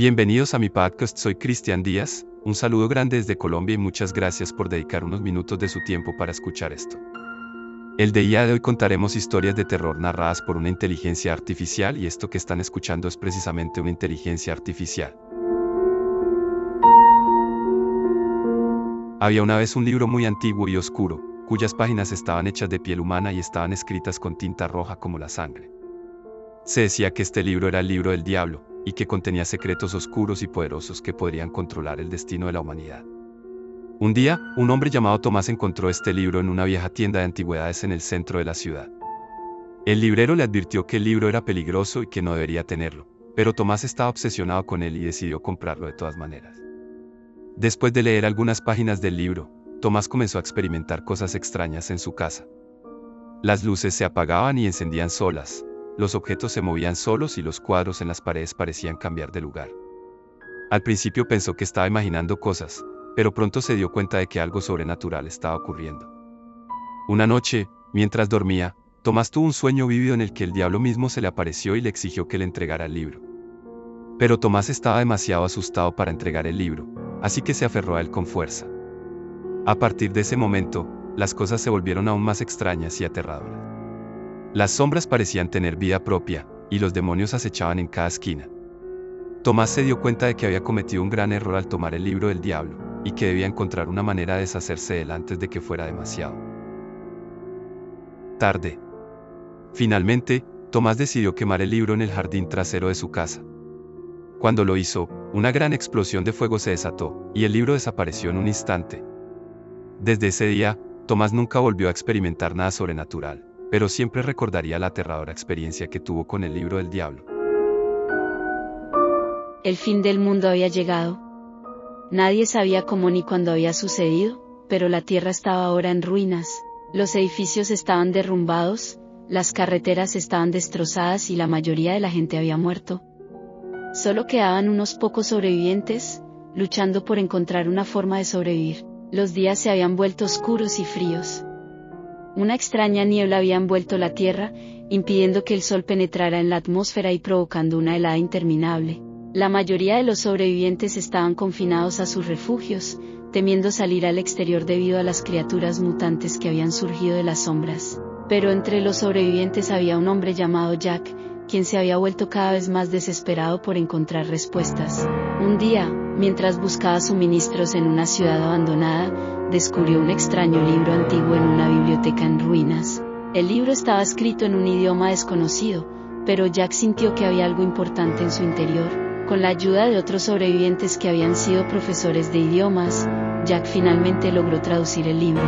Bienvenidos a mi podcast, soy Cristian Díaz, un saludo grande desde Colombia y muchas gracias por dedicar unos minutos de su tiempo para escuchar esto. El día de hoy contaremos historias de terror narradas por una inteligencia artificial y esto que están escuchando es precisamente una inteligencia artificial. Había una vez un libro muy antiguo y oscuro, cuyas páginas estaban hechas de piel humana y estaban escritas con tinta roja como la sangre. Se decía que este libro era el libro del diablo, y que contenía secretos oscuros y poderosos que podrían controlar el destino de la humanidad. Un día, un hombre llamado Tomás encontró este libro en una vieja tienda de antigüedades en el centro de la ciudad. El librero le advirtió que el libro era peligroso y que no debería tenerlo, pero Tomás estaba obsesionado con él y decidió comprarlo de todas maneras. Después de leer algunas páginas del libro, Tomás comenzó a experimentar cosas extrañas en su casa. Las luces se apagaban y encendían solas, los objetos se movían solos y los cuadros en las paredes parecían cambiar de lugar. Al principio pensó que estaba imaginando cosas, pero pronto se dio cuenta de que algo sobrenatural estaba ocurriendo. Una noche, mientras dormía, Tomás tuvo un sueño vívido en el que el diablo mismo se le apareció y le exigió que le entregara el libro. Pero Tomás estaba demasiado asustado para entregar el libro, así que se aferró a él con fuerza. A partir de ese momento, las cosas se volvieron aún más extrañas y aterradoras. Las sombras parecían tener vida propia, y los demonios acechaban en cada esquina. Tomás se dio cuenta de que había cometido un gran error al tomar el libro del diablo, y que debía encontrar una manera de deshacerse de él antes de que fuera demasiado. Tarde. Finalmente, Tomás decidió quemar el libro en el jardín trasero de su casa. Cuando lo hizo, una gran explosión de fuego se desató, y el libro desapareció en un instante. Desde ese día, Tomás nunca volvió a experimentar nada sobrenatural pero siempre recordaría la aterradora experiencia que tuvo con el libro del diablo. El fin del mundo había llegado. Nadie sabía cómo ni cuándo había sucedido, pero la tierra estaba ahora en ruinas, los edificios estaban derrumbados, las carreteras estaban destrozadas y la mayoría de la gente había muerto. Solo quedaban unos pocos sobrevivientes, luchando por encontrar una forma de sobrevivir. Los días se habían vuelto oscuros y fríos. Una extraña niebla había envuelto la Tierra, impidiendo que el Sol penetrara en la atmósfera y provocando una helada interminable. La mayoría de los sobrevivientes estaban confinados a sus refugios, temiendo salir al exterior debido a las criaturas mutantes que habían surgido de las sombras. Pero entre los sobrevivientes había un hombre llamado Jack, quien se había vuelto cada vez más desesperado por encontrar respuestas. Un día, mientras buscaba suministros en una ciudad abandonada, descubrió un extraño libro antiguo en una biblioteca en ruinas. El libro estaba escrito en un idioma desconocido, pero Jack sintió que había algo importante en su interior. Con la ayuda de otros sobrevivientes que habían sido profesores de idiomas, Jack finalmente logró traducir el libro.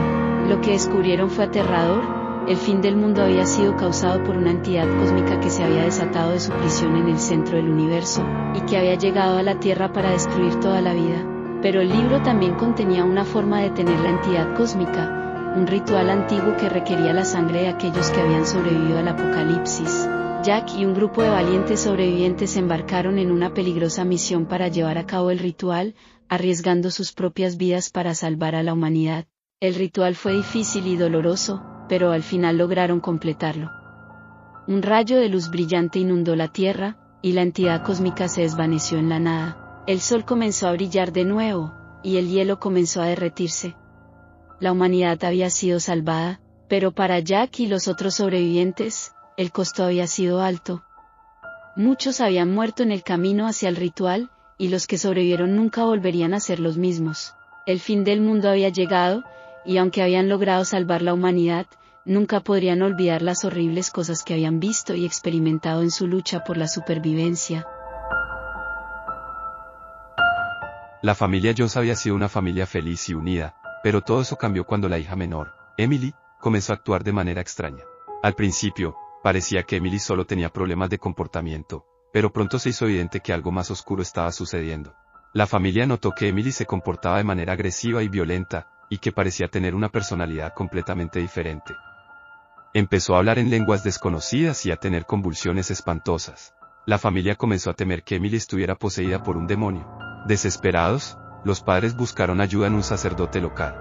Lo que descubrieron fue aterrador, el fin del mundo había sido causado por una entidad cósmica que se había desatado de su prisión en el centro del universo, y que había llegado a la Tierra para destruir toda la vida. Pero el libro también contenía una forma de tener la entidad cósmica, un ritual antiguo que requería la sangre de aquellos que habían sobrevivido al apocalipsis. Jack y un grupo de valientes sobrevivientes embarcaron en una peligrosa misión para llevar a cabo el ritual, arriesgando sus propias vidas para salvar a la humanidad. El ritual fue difícil y doloroso, pero al final lograron completarlo. Un rayo de luz brillante inundó la Tierra, y la entidad cósmica se desvaneció en la nada. El sol comenzó a brillar de nuevo, y el hielo comenzó a derretirse. La humanidad había sido salvada, pero para Jack y los otros sobrevivientes, el costo había sido alto. Muchos habían muerto en el camino hacia el ritual, y los que sobrevivieron nunca volverían a ser los mismos. El fin del mundo había llegado, y aunque habían logrado salvar la humanidad, nunca podrían olvidar las horribles cosas que habían visto y experimentado en su lucha por la supervivencia. La familia Jones había sido una familia feliz y unida, pero todo eso cambió cuando la hija menor, Emily, comenzó a actuar de manera extraña. Al principio, parecía que Emily solo tenía problemas de comportamiento, pero pronto se hizo evidente que algo más oscuro estaba sucediendo. La familia notó que Emily se comportaba de manera agresiva y violenta, y que parecía tener una personalidad completamente diferente. Empezó a hablar en lenguas desconocidas y a tener convulsiones espantosas. La familia comenzó a temer que Emily estuviera poseída por un demonio. Desesperados, los padres buscaron ayuda en un sacerdote local.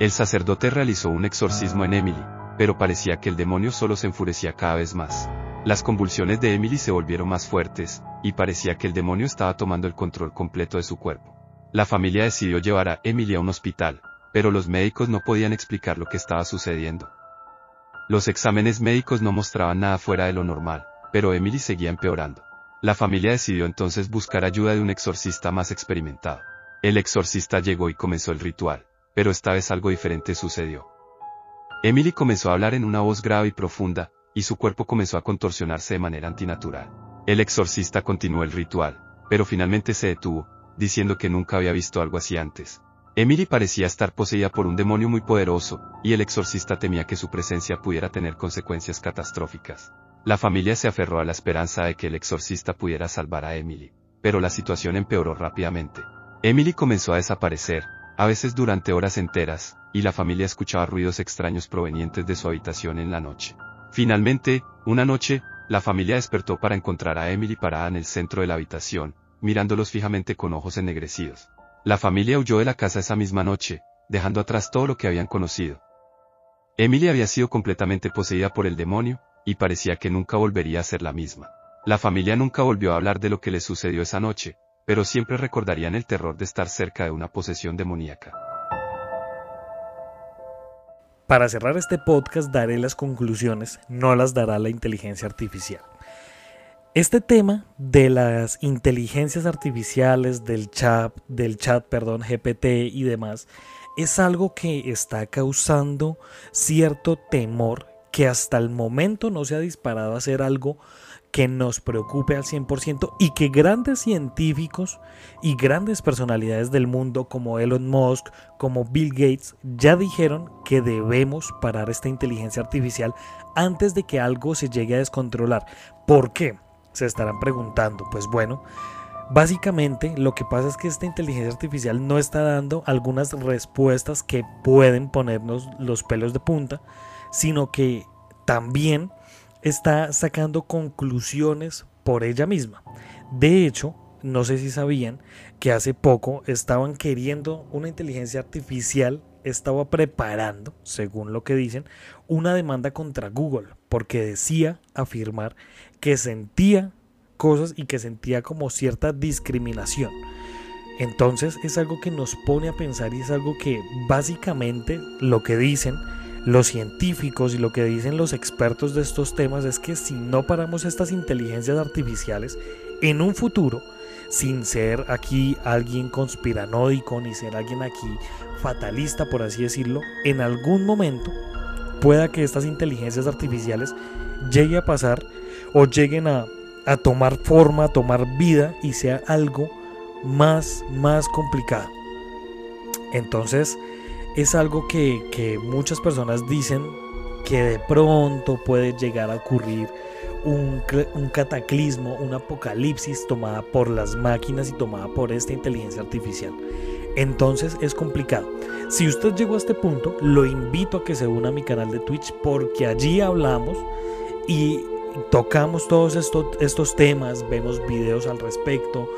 El sacerdote realizó un exorcismo en Emily, pero parecía que el demonio solo se enfurecía cada vez más. Las convulsiones de Emily se volvieron más fuertes, y parecía que el demonio estaba tomando el control completo de su cuerpo. La familia decidió llevar a Emily a un hospital, pero los médicos no podían explicar lo que estaba sucediendo. Los exámenes médicos no mostraban nada fuera de lo normal, pero Emily seguía empeorando. La familia decidió entonces buscar ayuda de un exorcista más experimentado. El exorcista llegó y comenzó el ritual, pero esta vez algo diferente sucedió. Emily comenzó a hablar en una voz grave y profunda, y su cuerpo comenzó a contorsionarse de manera antinatural. El exorcista continuó el ritual, pero finalmente se detuvo, diciendo que nunca había visto algo así antes. Emily parecía estar poseída por un demonio muy poderoso, y el exorcista temía que su presencia pudiera tener consecuencias catastróficas. La familia se aferró a la esperanza de que el exorcista pudiera salvar a Emily, pero la situación empeoró rápidamente. Emily comenzó a desaparecer, a veces durante horas enteras, y la familia escuchaba ruidos extraños provenientes de su habitación en la noche. Finalmente, una noche, la familia despertó para encontrar a Emily parada en el centro de la habitación, mirándolos fijamente con ojos ennegrecidos. La familia huyó de la casa esa misma noche, dejando atrás todo lo que habían conocido. Emily había sido completamente poseída por el demonio, y parecía que nunca volvería a ser la misma. La familia nunca volvió a hablar de lo que le sucedió esa noche, pero siempre recordarían el terror de estar cerca de una posesión demoníaca. Para cerrar este podcast daré las conclusiones, no las dará la inteligencia artificial. Este tema de las inteligencias artificiales, del chat, del chat, perdón, GPT y demás, es algo que está causando cierto temor que hasta el momento no se ha disparado a ser algo que nos preocupe al 100% y que grandes científicos y grandes personalidades del mundo como Elon Musk, como Bill Gates, ya dijeron que debemos parar esta inteligencia artificial antes de que algo se llegue a descontrolar. ¿Por qué? Se estarán preguntando. Pues bueno, básicamente lo que pasa es que esta inteligencia artificial no está dando algunas respuestas que pueden ponernos los pelos de punta, sino que también está sacando conclusiones por ella misma. De hecho, no sé si sabían que hace poco estaban queriendo una inteligencia artificial, estaba preparando, según lo que dicen, una demanda contra Google, porque decía afirmar que sentía cosas y que sentía como cierta discriminación. Entonces es algo que nos pone a pensar y es algo que básicamente lo que dicen los científicos y lo que dicen los expertos de estos temas es que si no paramos estas inteligencias artificiales, en un futuro, sin ser aquí alguien conspiranódico ni ser alguien aquí fatalista, por así decirlo, en algún momento pueda que estas inteligencias artificiales llegue a pasar o lleguen a, a tomar forma, a tomar vida y sea algo más, más complicado. Entonces, es algo que, muchas personas dicen que de pronto puede llegar a ocurrir un, un, cataclismo, un apocalipsis tomada por las máquinas y tomada por esta inteligencia artificial. Entonces es complicado. Si usted llegó a este punto, lo invito a que se una a mi canal de Twitch porque allí hablamos y tocamos todos estos, estos temas, vemos videos al respecto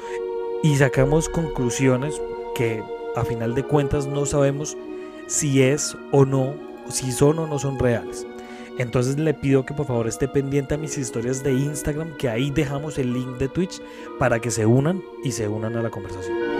y sacamos conclusiones que a final de cuentas no sabemos si es o no, si son o no son reales. Entonces le pido que por favor esté pendiente a mis historias de Instagram, que ahí dejamos el link de Twitch para que se unan y se unan a la conversación.